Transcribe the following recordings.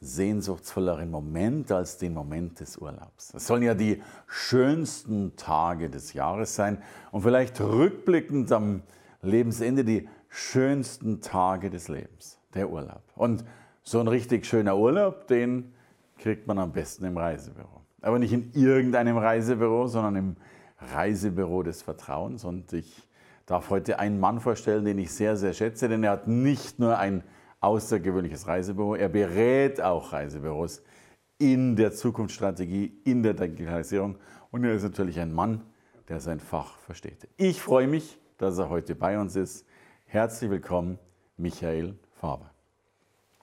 sehnsuchtsvolleren Moment als den Moment des Urlaubs. Es sollen ja die schönsten Tage des Jahres sein und vielleicht rückblickend am Lebensende die schönsten Tage des Lebens, der Urlaub. Und so ein richtig schöner Urlaub, den kriegt man am besten im Reisebüro. Aber nicht in irgendeinem Reisebüro, sondern im Reisebüro des Vertrauens. Und ich darf heute einen Mann vorstellen, den ich sehr, sehr schätze, denn er hat nicht nur ein außergewöhnliches Reisebüro. Er berät auch Reisebüros in der Zukunftsstrategie, in der Digitalisierung. Und er ist natürlich ein Mann, der sein Fach versteht. Ich freue mich, dass er heute bei uns ist. Herzlich willkommen, Michael Faber.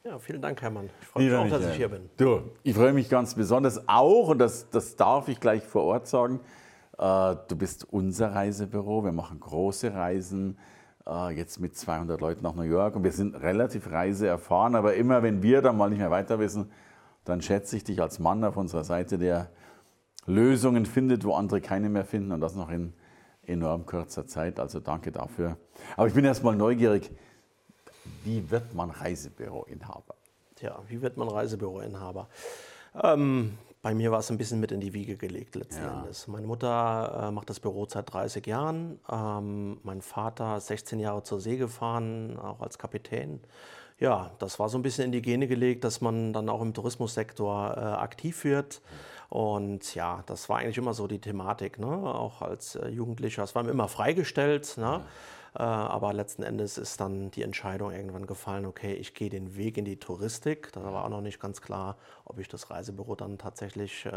Ja, vielen Dank, Hermann. Ich freue mich auch, dass ich hier bin. Du, ich freue mich ganz besonders auch, und das, das darf ich gleich vor Ort sagen, äh, du bist unser Reisebüro. Wir machen große Reisen jetzt mit 200 Leuten nach New York und wir sind relativ reiseerfahren, aber immer wenn wir dann mal nicht mehr weiter wissen, dann schätze ich dich als Mann auf unserer Seite, der Lösungen findet, wo andere keine mehr finden und das noch in enorm kurzer Zeit. Also danke dafür. Aber ich bin erstmal neugierig, wie wird man Reisebüroinhaber? Tja, wie wird man Reisebüroinhaber? Ähm, bei mir war es ein bisschen mit in die Wiege gelegt letzten ja. Endes. Meine Mutter äh, macht das Büro seit 30 Jahren. Ähm, mein Vater 16 Jahre zur See gefahren, auch als Kapitän. Ja, das war so ein bisschen in die Gene gelegt, dass man dann auch im Tourismussektor äh, aktiv wird. Und ja, das war eigentlich immer so die Thematik, ne? auch als äh, Jugendlicher. Es war mir immer freigestellt. Ne? Ja. Äh, aber letzten Endes ist dann die Entscheidung irgendwann gefallen, okay, ich gehe den Weg in die Touristik. Da war auch noch nicht ganz klar, ob ich das Reisebüro dann tatsächlich äh,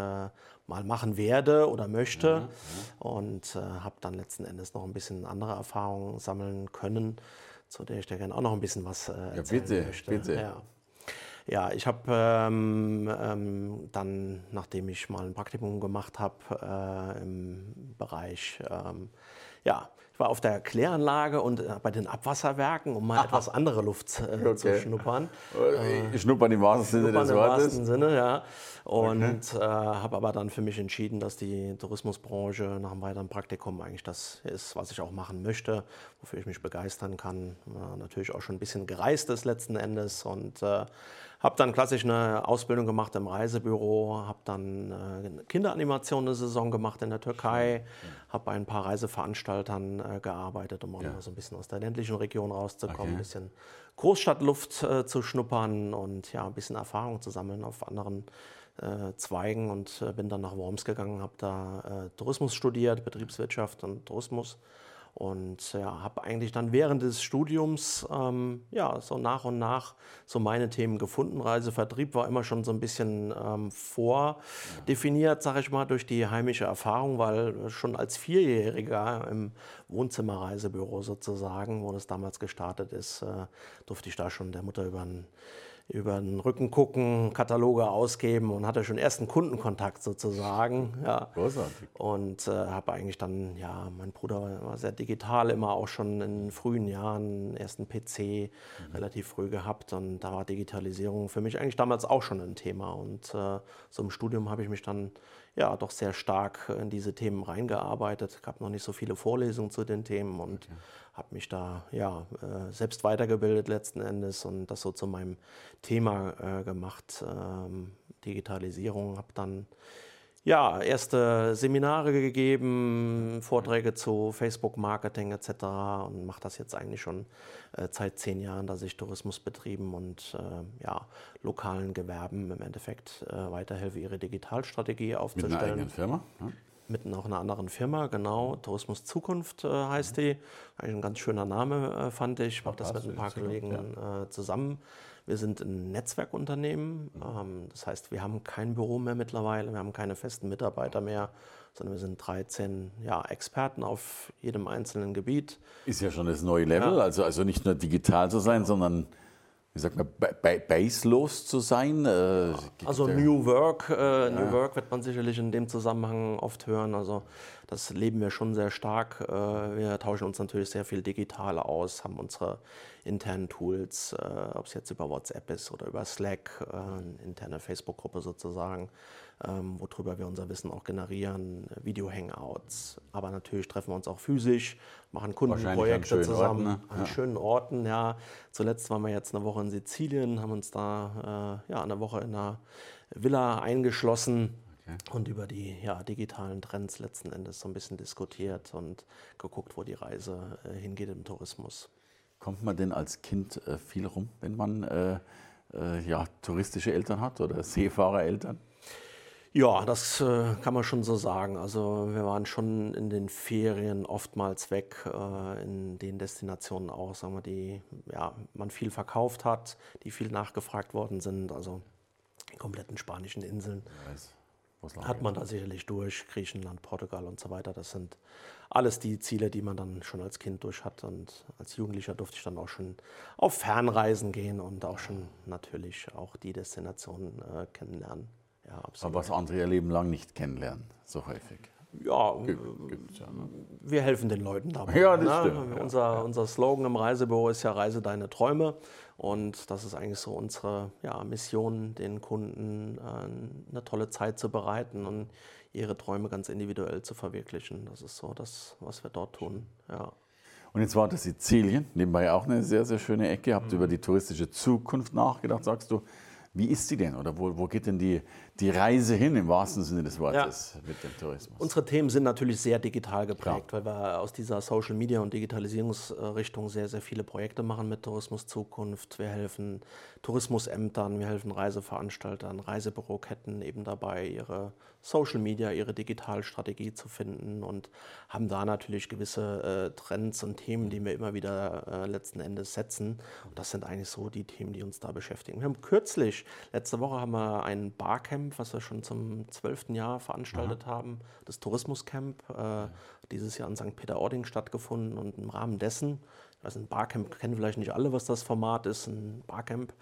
mal machen werde oder möchte. Ja, ja. Und äh, habe dann letzten Endes noch ein bisschen andere Erfahrungen sammeln können, zu der ich dir gerne auch noch ein bisschen was äh, erzählen ja, bitte, möchte. Bitte. Ja. Ja, ich habe ähm, ähm, dann, nachdem ich mal ein Praktikum gemacht habe äh, im Bereich ähm, ja, ich war auf der Kläranlage und äh, bei den Abwasserwerken, um mal etwas andere Luft äh, okay. zu schnuppern. Äh, schnuppern im wahrsten Sinne des Wortes. Im wahrsten Sinne, ja. Und okay. äh, habe aber dann für mich entschieden, dass die Tourismusbranche nach einem weiteren Praktikum eigentlich das ist, was ich auch machen möchte, wofür ich mich begeistern kann. Äh, natürlich auch schon ein bisschen gereist ist letzten Endes und äh, habe dann klassisch eine Ausbildung gemacht im Reisebüro, habe dann äh, Kinderanimation eine Saison gemacht in der Türkei, habe bei ein paar Reiseveranstaltern äh, gearbeitet, um auch ja. mal so ein bisschen aus der ländlichen Region rauszukommen, okay. ein bisschen Großstadtluft äh, zu schnuppern und ja, ein bisschen Erfahrung zu sammeln auf anderen äh, Zweigen und äh, bin dann nach Worms gegangen, habe da äh, Tourismus studiert, Betriebswirtschaft und Tourismus und ja, habe eigentlich dann während des Studiums ähm, ja, so nach und nach so meine Themen gefunden. Reisevertrieb war immer schon so ein bisschen ähm, vordefiniert, sage ich mal, durch die heimische Erfahrung, weil schon als Vierjähriger im Wohnzimmerreisebüro sozusagen, wo das damals gestartet ist, äh, durfte ich da schon der Mutter über einen über den Rücken gucken, Kataloge ausgeben und hatte schon ersten Kundenkontakt sozusagen. Ja. Großartig. Und äh, habe eigentlich dann, ja, mein Bruder war sehr digital, immer auch schon in frühen Jahren ersten PC mhm. relativ früh gehabt und da war Digitalisierung für mich eigentlich damals auch schon ein Thema. Und äh, so im Studium habe ich mich dann ja doch sehr stark in diese Themen reingearbeitet. Es gab noch nicht so viele Vorlesungen zu den Themen und okay. habe mich da ja äh, selbst weitergebildet letzten Endes und das so zu meinem Thema äh, gemacht. Ähm, Digitalisierung, habe dann ja, erste Seminare gegeben, Vorträge zu Facebook-Marketing etc. und mache das jetzt eigentlich schon äh, seit zehn Jahren, dass ich Tourismus betrieben und äh, ja, lokalen Gewerben im Endeffekt äh, weiterhelfe, ihre Digitalstrategie aufzustellen. Mit einer eigenen Firma? Ja. Mit noch einer anderen Firma, genau. Tourismus Zukunft äh, heißt mhm. die. Eigentlich ein ganz schöner Name, äh, fand ich. Ich mache das mit ein paar Kollegen ja. Äh, zusammen. Wir sind ein Netzwerkunternehmen. Ähm, das heißt, wir haben kein Büro mehr mittlerweile, wir haben keine festen Mitarbeiter mehr, sondern wir sind 13 ja, Experten auf jedem einzelnen Gebiet. Ist ja schon das neue Level, ja. also, also nicht nur digital zu sein, sondern wie sagt man, baselos zu sein? Äh, also New Work, äh, New Work wird man sicherlich in dem Zusammenhang oft hören. Also das leben wir schon sehr stark. Äh, wir tauschen uns natürlich sehr viel digital aus, haben unsere internen Tools, äh, ob es jetzt über WhatsApp ist oder über Slack, äh, eine interne Facebook-Gruppe sozusagen ähm, worüber wir unser Wissen auch generieren, Video-Hangouts. Aber natürlich treffen wir uns auch physisch, machen Kundenprojekte zusammen Orten, ne? an ja. schönen Orten. Ja. Zuletzt waren wir jetzt eine Woche in Sizilien, haben uns da äh, ja, eine Woche in einer Villa eingeschlossen. Okay. Und über die ja, digitalen Trends letzten Endes so ein bisschen diskutiert und geguckt, wo die Reise äh, hingeht im Tourismus. Kommt man denn als Kind äh, viel rum, wenn man äh, äh, ja, touristische Eltern hat oder Seefahrereltern? Ja, das äh, kann man schon so sagen. Also wir waren schon in den Ferien oftmals weg, äh, in den Destinationen auch, sagen wir, die ja, man viel verkauft hat, die viel nachgefragt worden sind. Also die kompletten spanischen Inseln hat man da sicherlich durch, Griechenland, Portugal und so weiter. Das sind alles die Ziele, die man dann schon als Kind durch hat. Und als Jugendlicher durfte ich dann auch schon auf Fernreisen gehen und auch schon natürlich auch die Destinationen äh, kennenlernen. Ja, Aber was andere ihr Leben lang nicht kennenlernen, so häufig. Ja, Gibt, ja ne? wir helfen den Leuten dabei. Ja, das ne? stimmt. Unser, ja. unser Slogan im Reisebüro ist ja Reise deine Träume. Und das ist eigentlich so unsere ja, Mission, den Kunden äh, eine tolle Zeit zu bereiten und ihre Träume ganz individuell zu verwirklichen. Das ist so das, was wir dort tun. Ja. Und jetzt war das Sizilien, nebenbei auch eine sehr, sehr schöne Ecke. Habt ihr mhm. über die touristische Zukunft nachgedacht, sagst du? Wie ist sie denn oder wo, wo geht denn die, die Reise hin im wahrsten Sinne des Wortes ja. mit dem Tourismus? Unsere Themen sind natürlich sehr digital geprägt, Klar. weil wir aus dieser Social Media und Digitalisierungsrichtung sehr, sehr viele Projekte machen mit Tourismus Zukunft. Wir helfen Tourismusämtern, wir helfen Reiseveranstaltern, Reisebüroketten eben dabei, ihre Social Media, ihre Digitalstrategie zu finden und haben da natürlich gewisse äh, Trends und Themen, die wir immer wieder äh, letzten Endes setzen. Und das sind eigentlich so die Themen, die uns da beschäftigen. Wir haben kürzlich, letzte Woche haben wir ein Barcamp, was wir schon zum zwölften Jahr veranstaltet Aha. haben, das Tourismuscamp, äh, dieses Jahr in St. Peter-Ording stattgefunden und im Rahmen dessen, also ein Barcamp kennen vielleicht nicht alle, was das Format ist, ein Barcamp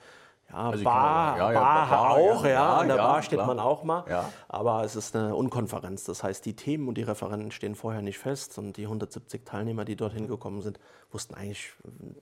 ja, also Bar, ja, ja, Bar, Bar, auch, ja. ja an der Bar steht klar. man auch mal. Aber es ist eine Unkonferenz. Das heißt, die Themen und die Referenten stehen vorher nicht fest. Und die 170 Teilnehmer, die dorthin gekommen sind, wussten eigentlich,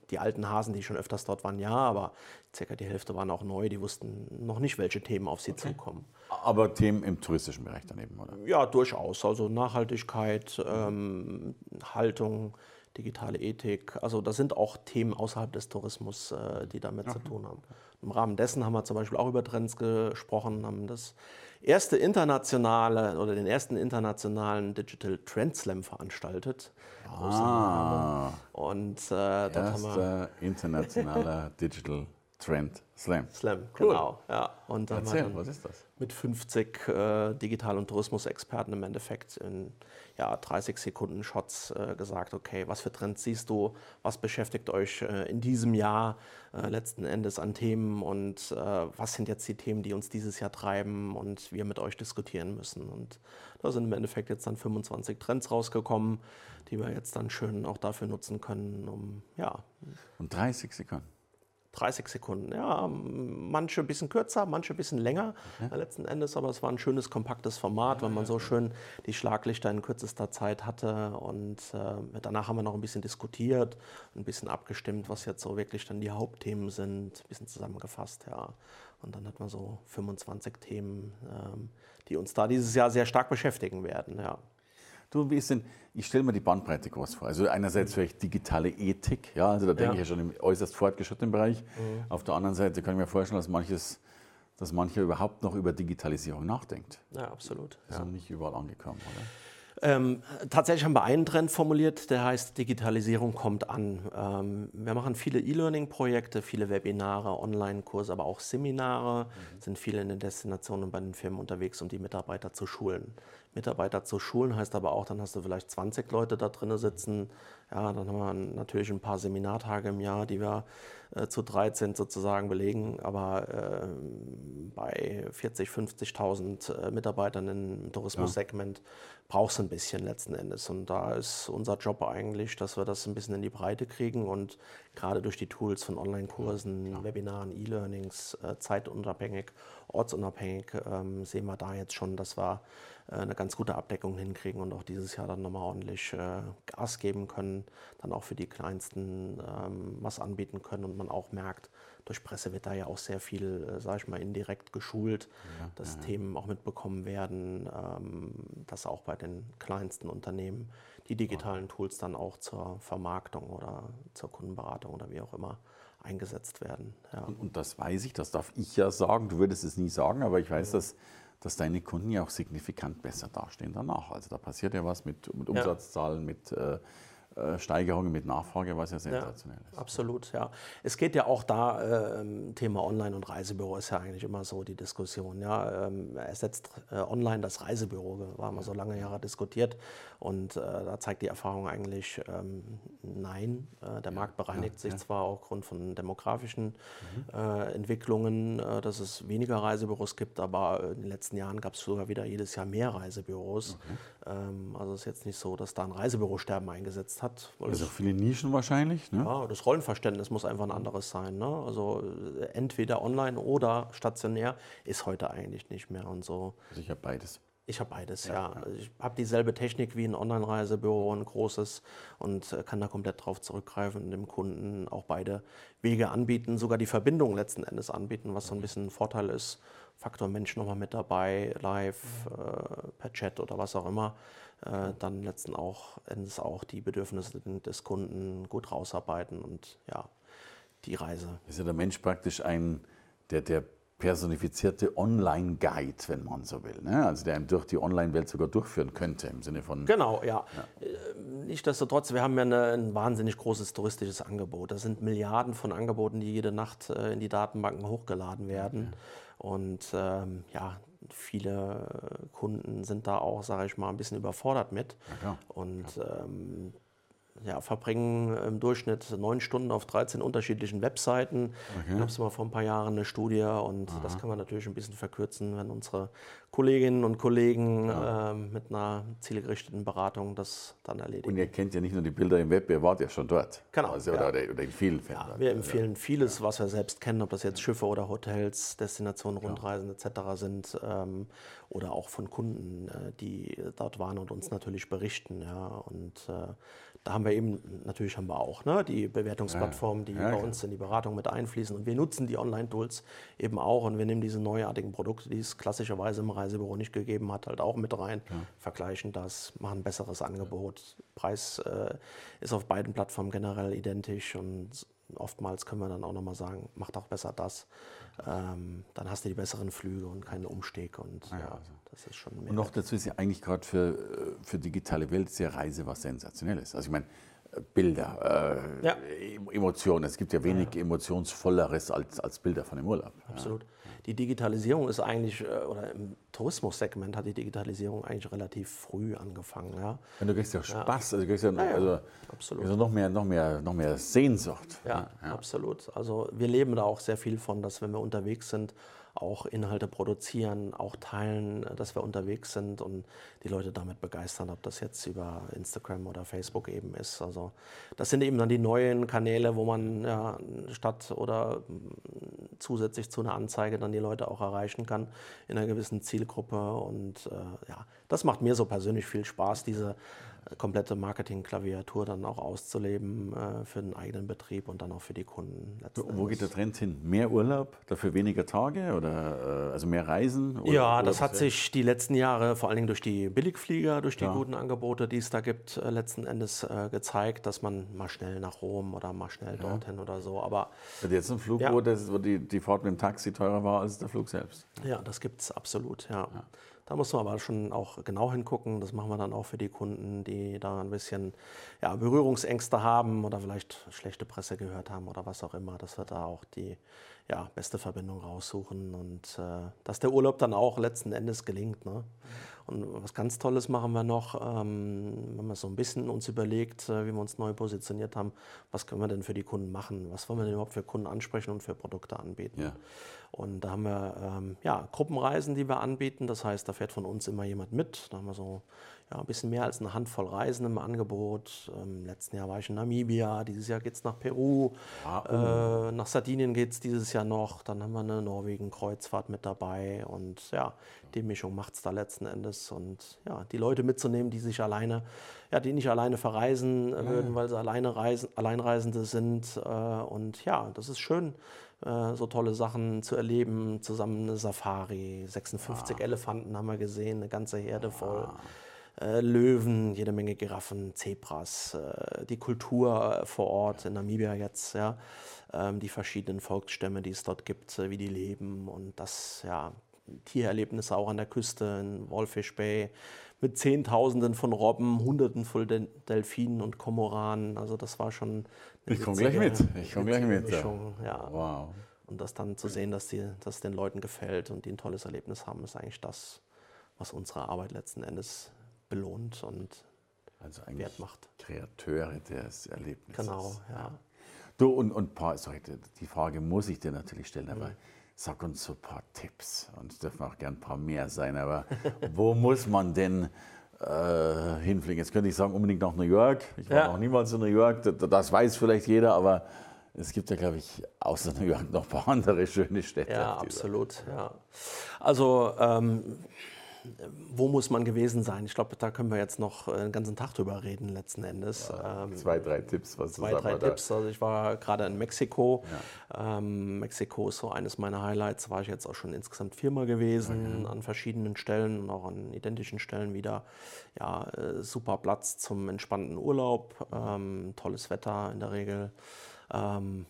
die alten Hasen, die schon öfters dort waren, ja, aber circa die Hälfte waren auch neu. Die wussten noch nicht, welche Themen auf sie okay. zukommen. Aber Themen im touristischen Bereich daneben, oder? Ja, durchaus. Also Nachhaltigkeit, ähm, Haltung, digitale Ethik. Also das sind auch Themen außerhalb des Tourismus, äh, die damit okay. zu tun haben. Im Rahmen dessen haben wir zum Beispiel auch über Trends gesprochen, haben das erste internationale oder den ersten internationalen Digital Trend Slam veranstaltet. Ah, und äh, wir internationaler Digital Trend Slam. Slam, cool. genau. Ja. Und Erzähl, was ist das? Mit 50 äh, Digital- und Tourismusexperten im Endeffekt in ja, 30 Sekunden Shots äh, gesagt, okay, was für Trends siehst du, was beschäftigt euch äh, in diesem Jahr äh, letzten Endes an Themen und äh, was sind jetzt die Themen, die uns dieses Jahr treiben und wir mit euch diskutieren müssen. Und da sind im Endeffekt jetzt dann 25 Trends rausgekommen, die wir jetzt dann schön auch dafür nutzen können, um ja. Und 30 Sekunden. 30 Sekunden. Ja, manche ein bisschen kürzer, manche ein bisschen länger okay. letzten Endes, aber es war ein schönes, kompaktes Format, weil man so schön die Schlaglichter in kürzester Zeit hatte. Und äh, danach haben wir noch ein bisschen diskutiert, ein bisschen abgestimmt, was jetzt so wirklich dann die Hauptthemen sind, ein bisschen zusammengefasst, ja. Und dann hat man so 25 Themen, ähm, die uns da dieses Jahr sehr stark beschäftigen werden, ja. Du, wie ist denn, ich stelle mir die Bandbreite groß vor. Also einerseits vielleicht digitale Ethik, ja, also da denke ja. ich ja schon im äußerst fortgeschrittenen Bereich. Mhm. Auf der anderen Seite kann ich mir vorstellen, dass manches, dass mancher überhaupt noch über Digitalisierung nachdenkt. Ja, absolut. Ist ja. nicht überall angekommen, oder? Ähm, tatsächlich haben wir einen Trend formuliert, der heißt Digitalisierung kommt an. Ähm, wir machen viele E-Learning-Projekte, viele Webinare, Online-Kurse, aber auch Seminare, mhm. sind viele in den Destinationen und bei den Firmen unterwegs, um die Mitarbeiter zu schulen. Mitarbeiter zu schulen heißt aber auch, dann hast du vielleicht 20 Leute da drin sitzen. Ja, dann haben wir natürlich ein paar Seminartage im Jahr, die wir äh, zu 13 sozusagen belegen. Aber äh, bei 40, 50.000 äh, Mitarbeitern im Tourismussegment ja. brauchst du ein bisschen letzten Endes. Und da ist unser Job eigentlich, dass wir das ein bisschen in die Breite kriegen und gerade durch die Tools von Online-Kursen, ja. Webinaren, E-Learnings, äh, zeitunabhängig, ortsunabhängig, ähm, sehen wir da jetzt schon, dass wir eine ganz gute Abdeckung hinkriegen und auch dieses Jahr dann nochmal ordentlich äh, Gas geben können, dann auch für die Kleinsten ähm, was anbieten können und man auch merkt, durch Presse wird da ja auch sehr viel, äh, sage ich mal, indirekt geschult, ja, dass ja, Themen auch mitbekommen werden, ähm, dass auch bei den kleinsten Unternehmen die digitalen Tools dann auch zur Vermarktung oder zur Kundenberatung oder wie auch immer eingesetzt werden. Ja. Und, und, das weiß ich, das darf ich ja sagen, du würdest es nie sagen, aber ich weiß, dass, dass deine Kunden ja auch signifikant besser dastehen danach. Also da passiert ja was mit, mit Umsatzzahlen, mit äh, Steigerungen mit Nachfrage, was ja sensationell ja, ist. Absolut, ja. Es geht ja auch da, äh, Thema Online- und Reisebüro ist ja eigentlich immer so die Diskussion. Ja, ähm, ersetzt äh, online das Reisebüro, war mal so lange Jahre diskutiert und äh, da zeigt die Erfahrung eigentlich, ähm, nein, äh, der Markt bereinigt ja, sich ja. zwar aufgrund von demografischen mhm. Äh, Entwicklungen, dass es weniger Reisebüros gibt, aber in den letzten Jahren gab es sogar wieder jedes Jahr mehr Reisebüros. Okay. Ähm, also es ist jetzt nicht so, dass da ein Reisebürosterben eingesetzt hat. Also viele Nischen wahrscheinlich. Ne? Ja, das Rollenverständnis muss einfach ein anderes sein. Ne? Also äh, entweder online oder stationär ist heute eigentlich nicht mehr und so. Also ich habe beides. Ich habe beides, ja. ja. Ich habe dieselbe Technik wie ein Online-Reisebüro, ein großes und äh, kann da komplett drauf zurückgreifen und dem Kunden auch beide Wege anbieten, sogar die Verbindung letzten Endes anbieten, was so ein bisschen ein Vorteil ist. Faktor Mensch nochmal mit dabei, live, äh, per Chat oder was auch immer äh, dann letzten auch, Endes auch die Bedürfnisse des Kunden gut rausarbeiten und ja, die Reise. Ist ja der Mensch praktisch ein, der, der personifizierte Online-Guide, wenn man so will. Ne? Also der einem durch die Online-Welt sogar durchführen könnte im Sinne von. Genau, ja. ja. Äh, nichtsdestotrotz, wir haben ja eine, ein wahnsinnig großes touristisches Angebot. Das sind Milliarden von Angeboten, die jede Nacht äh, in die Datenbanken hochgeladen werden. Ja. Und ähm, ja, viele Kunden sind da auch, sage ich mal, ein bisschen überfordert mit. Ja, und ähm, ja, verbringen im Durchschnitt neun Stunden auf 13 unterschiedlichen Webseiten. Okay. Gab es mal vor ein paar Jahren eine Studie und Aha. das kann man natürlich ein bisschen verkürzen, wenn unsere Kolleginnen und Kollegen ja. äh, mit einer zielgerichteten Beratung das dann erledigen. Und ihr kennt ja nicht nur die Bilder im Web, ihr wart ja schon dort. Genau. Also, ja. oder, oder, in vielen Fällen. Ja, wir empfehlen vieles, was wir selbst kennen, ob das jetzt Schiffe oder Hotels, Destinationen, Rundreisen etc. sind ähm, oder auch von Kunden, äh, die dort waren und uns natürlich berichten. Ja. Und äh, da haben wir eben, natürlich haben wir auch ne, die Bewertungsplattformen, die ja, bei uns in die Beratung mit einfließen. Und wir nutzen die Online-Tools eben auch und wir nehmen diese neuartigen Produkte, die es klassischerweise im Reisebüro nicht gegeben hat, halt auch mit rein, ja. vergleichen das, machen ein besseres Angebot. Preis äh, ist auf beiden Plattformen generell identisch und oftmals können wir dann auch nochmal sagen, macht auch besser das. Ähm, dann hast du die besseren Flüge und keinen Umstieg. Und ja, ja also. das ist schon mehr. Und noch dazu ist ja eigentlich gerade für, äh, für digitale Welt sehr Reise was Sensationelles. Also ich meine, äh, Bilder, äh, ja. Emotionen. Es gibt ja wenig ja. emotionsvolleres als, als Bilder von dem Urlaub. Absolut die Digitalisierung ist eigentlich, äh, oder im Tourismussegment hat die Digitalisierung eigentlich relativ früh angefangen. Ja. Und du kriegst ja Spaß, ja. also du kriegst ja, ja, also, absolut. Also noch, mehr, noch, mehr, noch mehr Sehnsucht. Ja, ja, absolut. Also wir leben da auch sehr viel von, dass wenn wir unterwegs sind, auch Inhalte produzieren, auch teilen, dass wir unterwegs sind und die Leute damit begeistern, ob das jetzt über Instagram oder Facebook eben ist. Also das sind eben dann die neuen Kanäle, wo man ja, statt oder zusätzlich zu einer Anzeige dann die Leute auch erreichen kann in einer gewissen Zielgruppe. Und äh, ja, das macht mir so persönlich viel Spaß, diese komplette Marketing-Klaviatur dann auch auszuleben äh, für den eigenen Betrieb und dann auch für die Kunden. Wo geht der Trend hin? Mehr Urlaub, dafür weniger Tage oder äh, also mehr Reisen? Oder, ja, das hat sich die letzten Jahre vor allen Dingen durch die Billigflieger, durch die ja. guten Angebote, die es da gibt, äh, letzten Endes äh, gezeigt, dass man mal schnell nach Rom oder mal schnell ja. dorthin oder so. Aber hat jetzt ein Flug, ja. wo, das, wo die, die Fahrt mit dem Taxi teurer war als der Flug selbst? Ja, das gibt es absolut, ja. Da muss man aber schon auch genau hingucken. Das machen wir dann auch für die Kunden, die da ein bisschen ja, Berührungsängste haben oder vielleicht schlechte Presse gehört haben oder was auch immer, dass wir da auch die ja, beste Verbindung raussuchen und äh, dass der Urlaub dann auch letzten Endes gelingt. Ne? Und was ganz Tolles machen wir noch, ähm, wenn man so ein bisschen uns überlegt, äh, wie wir uns neu positioniert haben, was können wir denn für die Kunden machen? Was wollen wir denn überhaupt für Kunden ansprechen und für Produkte anbieten? Ja. Und da haben wir ähm, ja, Gruppenreisen, die wir anbieten. Das heißt, da fährt von uns immer jemand mit. Da haben wir so ja, ein bisschen mehr als eine Handvoll Reisen im Angebot. Im letzten Jahr war ich in Namibia, dieses Jahr geht es nach Peru, ah, oh. äh, nach Sardinien geht es dieses Jahr noch, dann haben wir eine Norwegen-Kreuzfahrt mit dabei und ja, die Mischung macht es da letzten Endes und ja, die Leute mitzunehmen, die sich alleine, ja, die nicht alleine verreisen ja. würden, weil sie alleine reisen, Alleinreisende sind äh, und ja, das ist schön, äh, so tolle Sachen zu erleben, zusammen eine Safari, 56 ah. Elefanten haben wir gesehen, eine ganze Herde voll. Ah äh, Löwen, jede Menge Giraffen, Zebras, äh, die Kultur vor Ort in Namibia jetzt, ja, ähm, die verschiedenen Volksstämme, die es dort gibt, äh, wie die leben und das, ja, Tiererlebnisse auch an der Küste in Walfish Bay mit Zehntausenden von Robben, Hunderten von Del Delfinen und Komoranen. Also das war schon. Ich komme gleich mit. Ich komme gleich mit. Mischung, ja. Wow. Und das dann zu sehen, dass, die, dass den Leuten gefällt und die ein tolles Erlebnis haben, ist eigentlich das, was unsere Arbeit letzten Endes belohnt und also Wert macht. Kreateure des Erlebnisses. Genau, ja. Du, und, und paar, sorry, die Frage muss ich dir natürlich stellen, aber mhm. sag uns so ein paar Tipps. Und es dürfen auch gern ein paar mehr sein, aber wo muss man denn äh, hinfliegen? Jetzt könnte ich sagen, unbedingt nach New York. Ich war ja. noch niemals in New York, das, das weiß vielleicht jeder, aber es gibt ja, glaube ich, außer New York noch ein paar andere schöne Städte. Ja, absolut. Ja. Also ähm, wo muss man gewesen sein? Ich glaube, da können wir jetzt noch einen ganzen Tag drüber reden, letzten Endes. Ja, ähm, zwei, drei Tipps, was Zwei, drei Tipps. Also ich war gerade in Mexiko. Ja. Ähm, Mexiko ist so eines meiner Highlights. War ich jetzt auch schon insgesamt viermal gewesen, okay. an verschiedenen Stellen und auch an identischen Stellen wieder. Ja, äh, super Platz zum entspannten Urlaub. Ähm, tolles Wetter in der Regel. Ähm,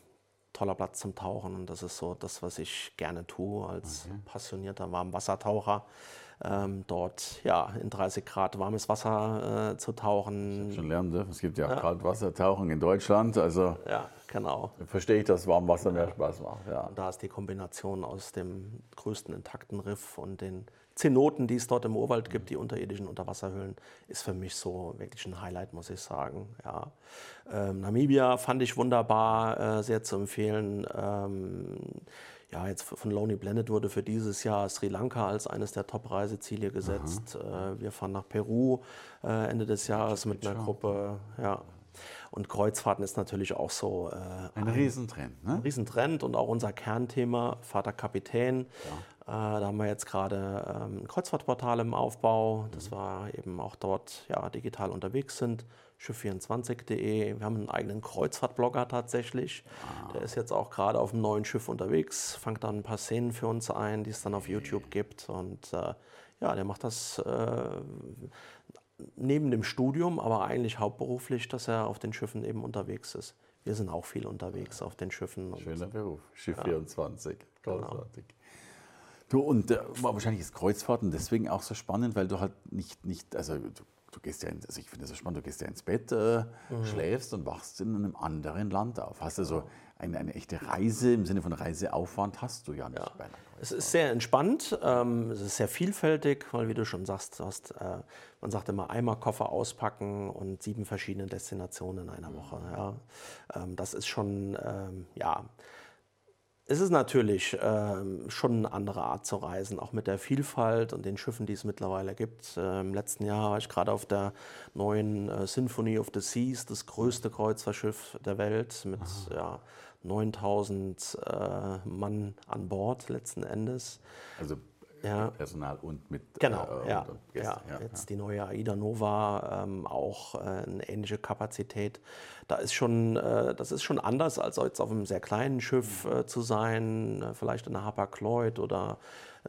toller Platz zum Tauchen und das ist so das, was ich gerne tue als okay. passionierter Warmwassertaucher ähm, dort ja, in 30 Grad warmes Wasser äh, zu tauchen. Ich schon lernen dürfen. Es gibt ja, ja. Kaltwassertauchen in Deutschland. Also ja, genau. verstehe ich, dass Warmwasser mehr Spaß macht. Ja. Und da ist die Kombination aus dem größten intakten Riff und den Zenoten, die es dort im Urwald gibt, die unterirdischen Unterwasserhöhlen, ist für mich so wirklich ein Highlight, muss ich sagen. Ja. Ähm, Namibia fand ich wunderbar, äh, sehr zu empfehlen. Ähm, ja, jetzt von Lonely Planet wurde für dieses Jahr Sri Lanka als eines der Top-Reiseziele gesetzt. Äh, wir fahren nach Peru äh, Ende des Jahres mit einer Gruppe. Ja. Und Kreuzfahrten ist natürlich auch so äh, ein, ein Riesentrend. Ne? Ein Riesentrend und auch unser Kernthema, Vater Kapitän. Ja. Äh, da haben wir jetzt gerade ähm, ein Kreuzfahrtportal im Aufbau, dass mhm. wir eben auch dort ja, digital unterwegs sind schiff24.de. Wir haben einen eigenen Kreuzfahrtblogger tatsächlich. Ah. Der ist jetzt auch gerade auf einem neuen Schiff unterwegs, fängt dann ein paar Szenen für uns ein, die es dann auf YouTube gibt. Und äh, ja, der macht das äh, neben dem Studium, aber eigentlich hauptberuflich, dass er auf den Schiffen eben unterwegs ist. Wir sind auch viel unterwegs auf den Schiffen. Schöner Beruf, Schiff ja. 24. Genau. Großartig. Genau. Du, und äh, wahrscheinlich ist Kreuzfahrten deswegen auch so spannend, weil du halt nicht, nicht also du du gehst ja, in, also ich finde das so spannend, du gehst ja ins Bett, äh, mhm. schläfst und wachst in einem anderen Land auf. Hast also eine, eine echte Reise im Sinne von Reiseaufwand hast du ja nicht ja. bei einer Es ist sehr entspannt, ähm, es ist sehr vielfältig, weil wie du schon sagst, du hast, äh, man sagt immer einmal Koffer auspacken und sieben verschiedene Destinationen in einer mhm. Woche. Ja. Ähm, das ist schon, ähm, ja, es ist natürlich äh, schon eine andere Art zu reisen, auch mit der Vielfalt und den Schiffen, die es mittlerweile gibt. Äh, Im letzten Jahr war ich gerade auf der neuen äh, Symphony of the Seas, das größte Kreuzfahrtschiff der Welt mit ja, 9000 äh, Mann an Bord letzten Endes. Also ja. Personal und mit genau, äh, ja. Und ja. ja. Jetzt die neue AIDA Nova ähm, auch äh, eine ähnliche Kapazität. Da ist schon, äh, das ist schon anders als jetzt auf einem sehr kleinen Schiff äh, zu sein, äh, vielleicht in der Hapag Lloyd oder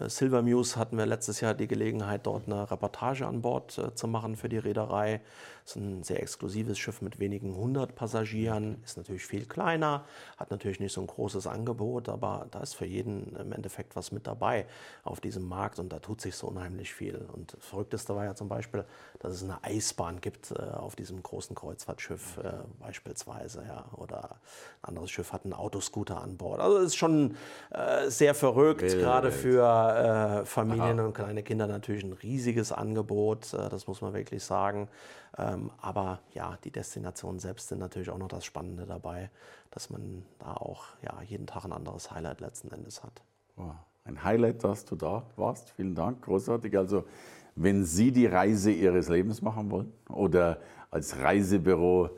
Silver Muse hatten wir letztes Jahr die Gelegenheit, dort eine Reportage an Bord zu machen für die Reederei. Es ist ein sehr exklusives Schiff mit wenigen hundert Passagieren, ist natürlich viel kleiner, hat natürlich nicht so ein großes Angebot, aber da ist für jeden im Endeffekt was mit dabei auf diesem Markt und da tut sich so unheimlich viel. Und das Verrückteste war ja zum Beispiel, dass es eine Eisbahn gibt äh, auf diesem großen Kreuzfahrtschiff äh, beispielsweise, ja, oder ein anderes Schiff hat einen Autoscooter an Bord. Also es ist schon äh, sehr verrückt, gerade für äh, Familien Aha. und kleine Kinder natürlich ein riesiges Angebot, äh, das muss man wirklich sagen. Ähm, aber ja, die Destinationen selbst sind natürlich auch noch das Spannende dabei, dass man da auch ja, jeden Tag ein anderes Highlight letzten Endes hat. Wow. ein Highlight, dass du da warst. Vielen Dank, großartig. Also, wenn Sie die Reise Ihres Lebens machen wollen oder als Reisebüro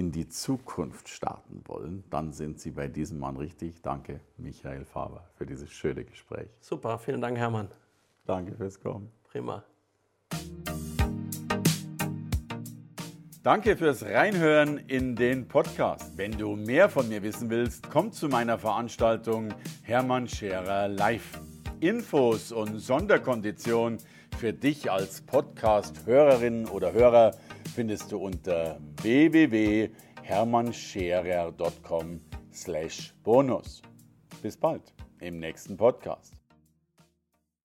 in die Zukunft starten wollen, dann sind Sie bei diesem Mann richtig. Danke, Michael Faber, für dieses schöne Gespräch. Super, vielen Dank, Hermann. Danke fürs Kommen. Prima. Danke fürs Reinhören in den Podcast. Wenn du mehr von mir wissen willst, komm zu meiner Veranstaltung Hermann Scherer Live. Infos und Sonderkonditionen für dich als Podcast-Hörerin oder Hörer findest du unter www.hermannscherer.com/bonus. Bis bald im nächsten Podcast.